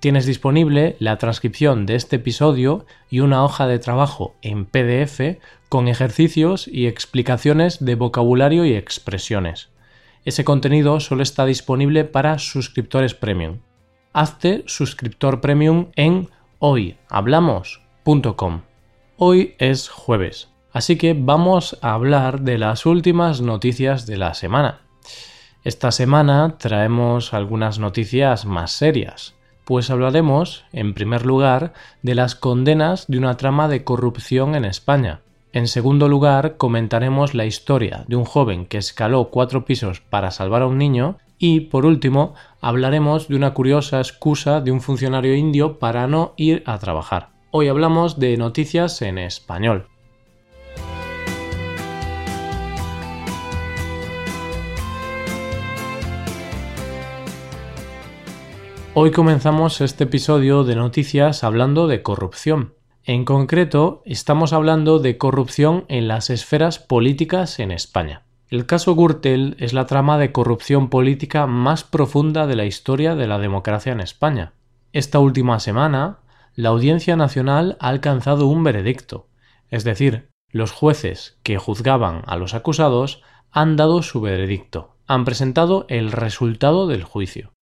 Tienes disponible la transcripción de este episodio y una hoja de trabajo en PDF con ejercicios y explicaciones de vocabulario y expresiones. Ese contenido solo está disponible para suscriptores premium. Hazte suscriptor premium en hoyhablamos.com. Hoy es jueves, así que vamos a hablar de las últimas noticias de la semana. Esta semana traemos algunas noticias más serias pues hablaremos, en primer lugar, de las condenas de una trama de corrupción en España. En segundo lugar, comentaremos la historia de un joven que escaló cuatro pisos para salvar a un niño. Y, por último, hablaremos de una curiosa excusa de un funcionario indio para no ir a trabajar. Hoy hablamos de noticias en español. Hoy comenzamos este episodio de noticias hablando de corrupción. En concreto, estamos hablando de corrupción en las esferas políticas en España. El caso Gürtel es la trama de corrupción política más profunda de la historia de la democracia en España. Esta última semana, la Audiencia Nacional ha alcanzado un veredicto, es decir, los jueces que juzgaban a los acusados han dado su veredicto, han presentado el resultado del juicio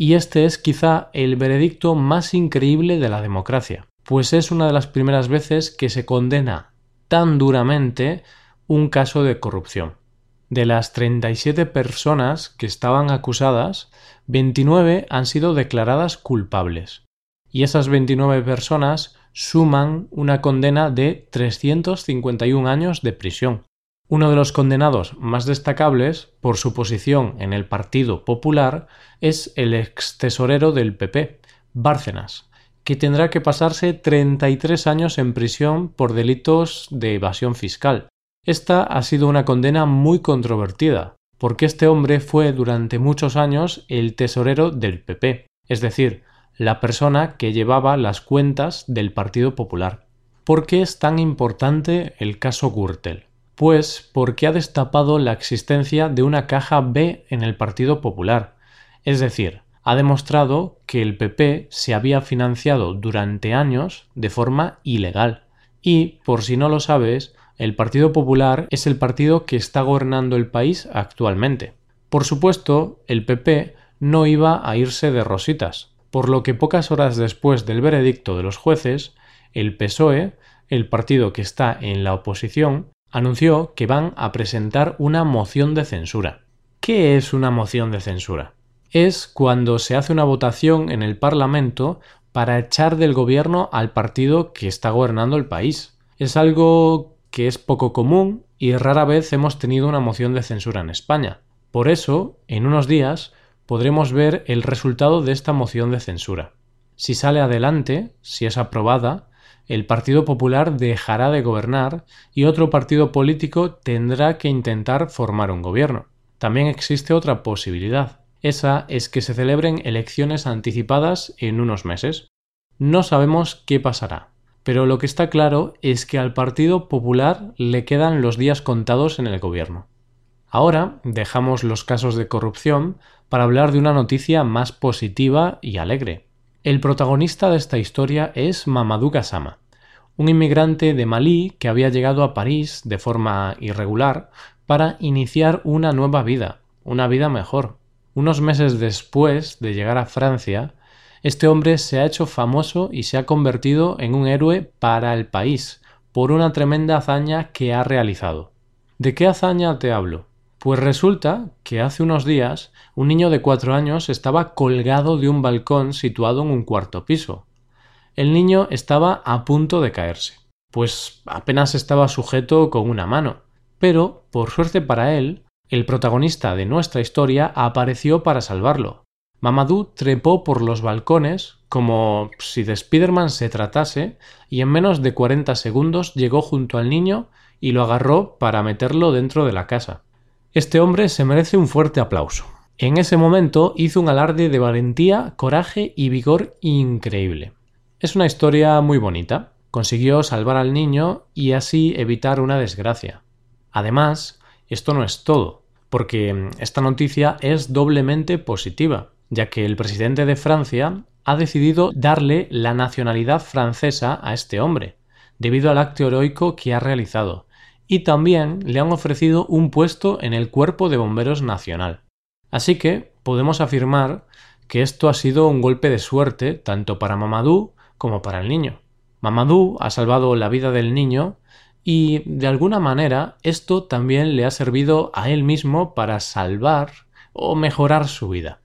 y este es quizá el veredicto más increíble de la democracia, pues es una de las primeras veces que se condena tan duramente un caso de corrupción. De las 37 personas que estaban acusadas, 29 han sido declaradas culpables. Y esas 29 personas suman una condena de 351 años de prisión. Uno de los condenados más destacables por su posición en el Partido Popular es el ex tesorero del PP, Bárcenas, que tendrá que pasarse 33 años en prisión por delitos de evasión fiscal. Esta ha sido una condena muy controvertida, porque este hombre fue durante muchos años el tesorero del PP, es decir, la persona que llevaba las cuentas del Partido Popular. ¿Por qué es tan importante el caso Gürtel? Pues porque ha destapado la existencia de una caja B en el Partido Popular, es decir, ha demostrado que el PP se había financiado durante años de forma ilegal. Y, por si no lo sabes, el Partido Popular es el partido que está gobernando el país actualmente. Por supuesto, el PP no iba a irse de rositas, por lo que pocas horas después del veredicto de los jueces, el PSOE, el partido que está en la oposición, anunció que van a presentar una moción de censura. ¿Qué es una moción de censura? Es cuando se hace una votación en el Parlamento para echar del gobierno al partido que está gobernando el país. Es algo que es poco común y rara vez hemos tenido una moción de censura en España. Por eso, en unos días, podremos ver el resultado de esta moción de censura. Si sale adelante, si es aprobada, el Partido Popular dejará de gobernar y otro partido político tendrá que intentar formar un gobierno. También existe otra posibilidad. Esa es que se celebren elecciones anticipadas en unos meses. No sabemos qué pasará, pero lo que está claro es que al Partido Popular le quedan los días contados en el gobierno. Ahora dejamos los casos de corrupción para hablar de una noticia más positiva y alegre. El protagonista de esta historia es Mamadou Gassama, un inmigrante de Malí que había llegado a París de forma irregular para iniciar una nueva vida, una vida mejor. Unos meses después de llegar a Francia, este hombre se ha hecho famoso y se ha convertido en un héroe para el país por una tremenda hazaña que ha realizado. ¿De qué hazaña te hablo? Pues resulta que hace unos días un niño de cuatro años estaba colgado de un balcón situado en un cuarto piso. El niño estaba a punto de caerse, pues apenas estaba sujeto con una mano. Pero, por suerte para él, el protagonista de nuestra historia apareció para salvarlo. Mamadou trepó por los balcones como si de Spiderman se tratase y en menos de 40 segundos llegó junto al niño y lo agarró para meterlo dentro de la casa. Este hombre se merece un fuerte aplauso. En ese momento hizo un alarde de valentía, coraje y vigor increíble. Es una historia muy bonita. Consiguió salvar al niño y así evitar una desgracia. Además, esto no es todo, porque esta noticia es doblemente positiva, ya que el presidente de Francia ha decidido darle la nacionalidad francesa a este hombre, debido al acto heroico que ha realizado, y también le han ofrecido un puesto en el Cuerpo de Bomberos Nacional. Así que podemos afirmar que esto ha sido un golpe de suerte tanto para Mamadou como para el niño. Mamadou ha salvado la vida del niño y de alguna manera esto también le ha servido a él mismo para salvar o mejorar su vida.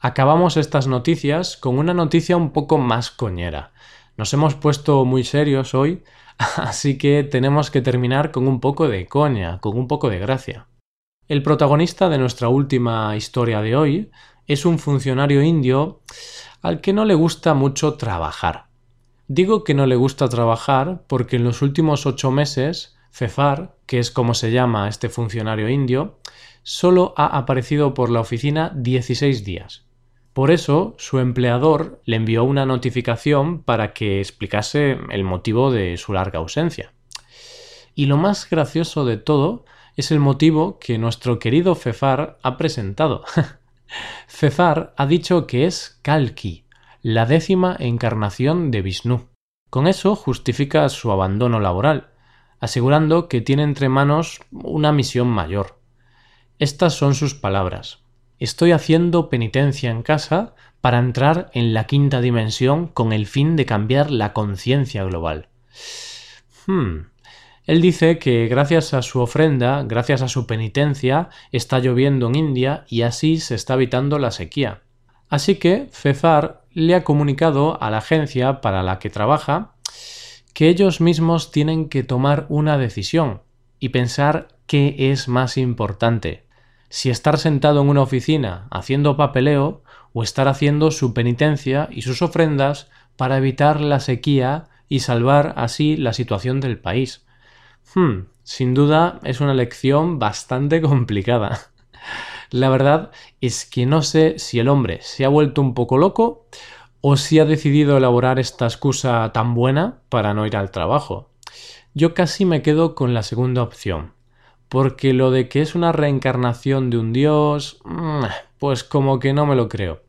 Acabamos estas noticias con una noticia un poco más coñera. Nos hemos puesto muy serios hoy, así que tenemos que terminar con un poco de coña, con un poco de gracia. El protagonista de nuestra última historia de hoy es un funcionario indio al que no le gusta mucho trabajar. Digo que no le gusta trabajar porque en los últimos ocho meses, Cefar, que es como se llama este funcionario indio, solo ha aparecido por la oficina 16 días. Por eso, su empleador le envió una notificación para que explicase el motivo de su larga ausencia. Y lo más gracioso de todo es el motivo que nuestro querido Cefar ha presentado. Cefar ha dicho que es Kalki, la décima encarnación de Vishnu. Con eso justifica su abandono laboral, asegurando que tiene entre manos una misión mayor. Estas son sus palabras. Estoy haciendo penitencia en casa para entrar en la quinta dimensión con el fin de cambiar la conciencia global. Hmm. Él dice que gracias a su ofrenda, gracias a su penitencia, está lloviendo en India y así se está evitando la sequía. Así que Cezar le ha comunicado a la agencia para la que trabaja que ellos mismos tienen que tomar una decisión y pensar qué es más importante, si estar sentado en una oficina haciendo papeleo o estar haciendo su penitencia y sus ofrendas para evitar la sequía y salvar así la situación del país. Hmm, sin duda es una lección bastante complicada. La verdad es que no sé si el hombre se ha vuelto un poco loco o si ha decidido elaborar esta excusa tan buena para no ir al trabajo. Yo casi me quedo con la segunda opción, porque lo de que es una reencarnación de un dios, mm, pues como que no me lo creo.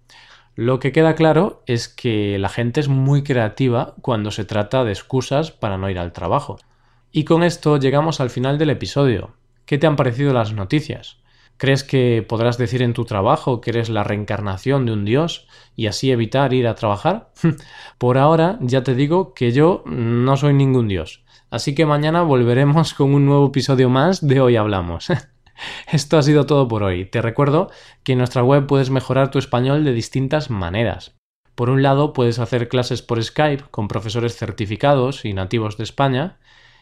Lo que queda claro es que la gente es muy creativa cuando se trata de excusas para no ir al trabajo. Y con esto llegamos al final del episodio. ¿Qué te han parecido las noticias? ¿Crees que podrás decir en tu trabajo que eres la reencarnación de un dios y así evitar ir a trabajar? Por ahora ya te digo que yo no soy ningún dios. Así que mañana volveremos con un nuevo episodio más de Hoy Hablamos. Esto ha sido todo por hoy. Te recuerdo que en nuestra web puedes mejorar tu español de distintas maneras. Por un lado, puedes hacer clases por Skype con profesores certificados y nativos de España,